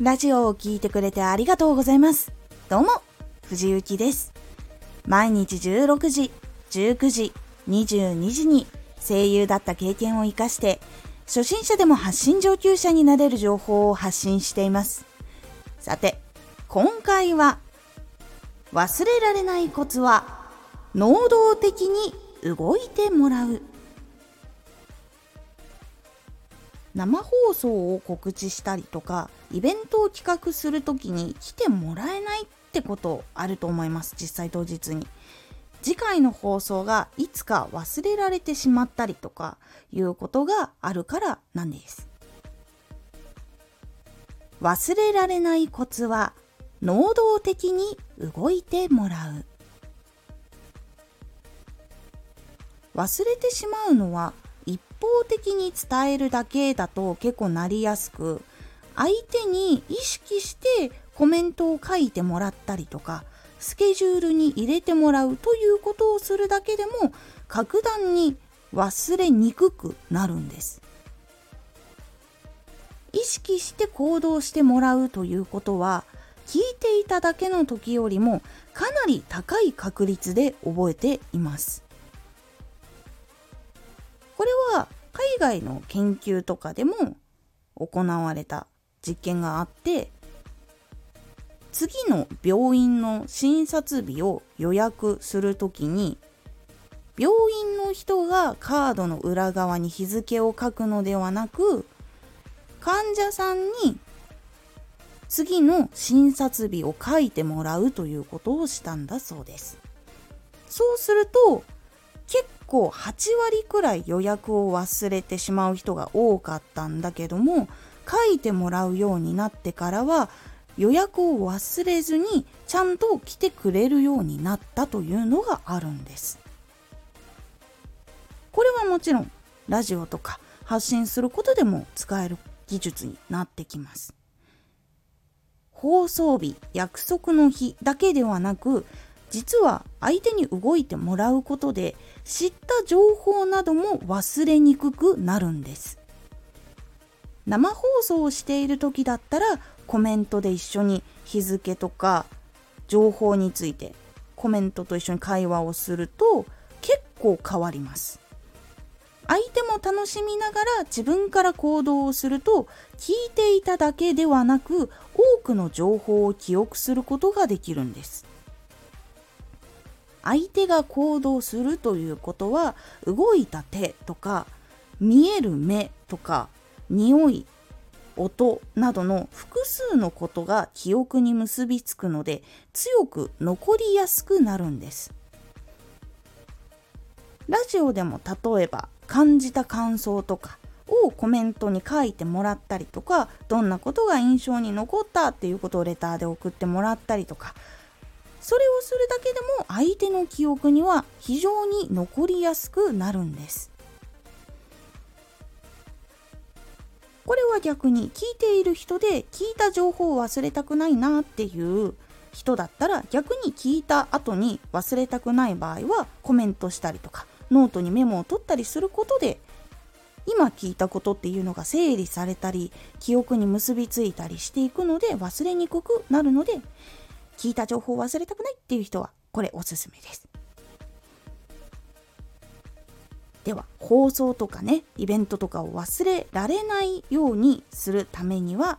ラジオを聴いてくれてありがとうございます。どうも、藤幸です。毎日16時、19時、22時に声優だった経験を活かして、初心者でも発信上級者になれる情報を発信しています。さて、今回は、忘れられないコツは、能動的に動いてもらう。生放送を告知したりとかイベントを企画する時に来てもらえないってことあると思います実際当日に。次回の放送がいつか忘れられてしまったりとかいうことがあるからなんです。忘れられないコツは能動的に動いてもらう。忘れてしまうのは一方的に伝えるだけだと結構なりやすく相手に意識してコメントを書いてもらったりとかスケジュールに入れてもらうということをするだけでも格段に忘れにくくなるんです。意識して行動してもらうということは聞いていただけの時よりもかなり高い確率で覚えています。これは海外の研究とかでも行われた実験があって次の病院の診察日を予約するときに病院の人がカードの裏側に日付を書くのではなく患者さんに次の診察日を書いてもらうということをしたんだそうです。そうすると結構8割くらい予約を忘れてしまう人が多かったんだけども書いてもらうようになってからは予約を忘れずにちゃんと来てくれるようになったというのがあるんです。これはもちろんラジオとか発信することでも使える技術になってきます。放送日約束の日だけではなく実は相手に動いてもらうことで知った情報なども忘れにくくなるんです。生放送をしている時だったらコメントで一緒に日付とか情報についてコメントと一緒に会話をすると結構変わります。相手も楽しみながら自分から行動をすると聞いていただけではなく多くの情報を記憶することができるんです。相手が行動するということは動いた手とか見える目とか匂い音などの複数のことが記憶に結びつくので強く残りやすくなるんです。ラジオでも例えば感じた感想とかをコメントに書いてもらったりとかどんなことが印象に残ったっていうことをレターで送ってもらったりとかそれをするだけでも相手の記憶には非常に残りやすくなるんです。これは逆に聞いている人で聞いた情報を忘れたくないなっていう人だったら逆に聞いた後に忘れたくない場合はコメントしたりとかノートにメモを取ったりすることで今聞いたことっていうのが整理されたり記憶に結びついたりしていくので忘れにくくなるので聞いた情報を忘れたくないっていう人はこれおすすめです。では放送とかねイベントとかを忘れられないようにするためには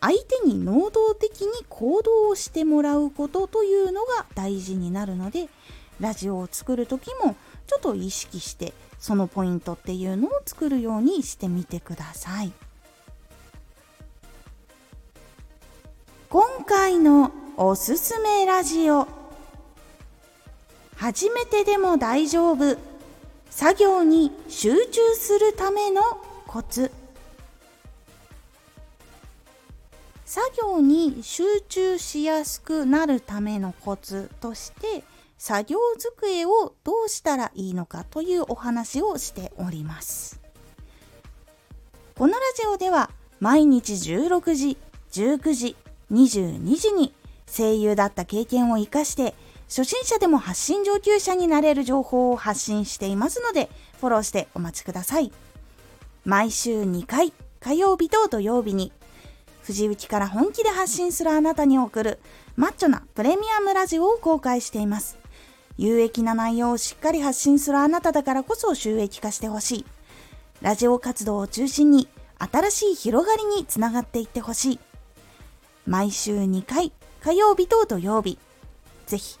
相手に能動的に行動をしてもらうことというのが大事になるのでラジオを作る時もちょっと意識してそのポイントっていうのを作るようにしてみてください。今回のおすすめラジオ初めてでも大丈夫作業に集中するためのコツ。作業に集中しやすくなるためのコツとして作業机をどうしたらいいのかというお話をしております。このラジオでは毎日16時19時22時に声優だった経験を活かして初心者でも発信上級者になれる情報を発信していますのでフォローしてお待ちください毎週2回火曜日と土曜日に藤内から本気で発信するあなたに送るマッチョなプレミアムラジオを公開しています。有益な内容をしっかり発信するあなただからこそ収益化してほしい。ラジオ活動を中心に新しい広がりにつながっていってほしい。毎週2回、火曜日と土曜日。ぜひ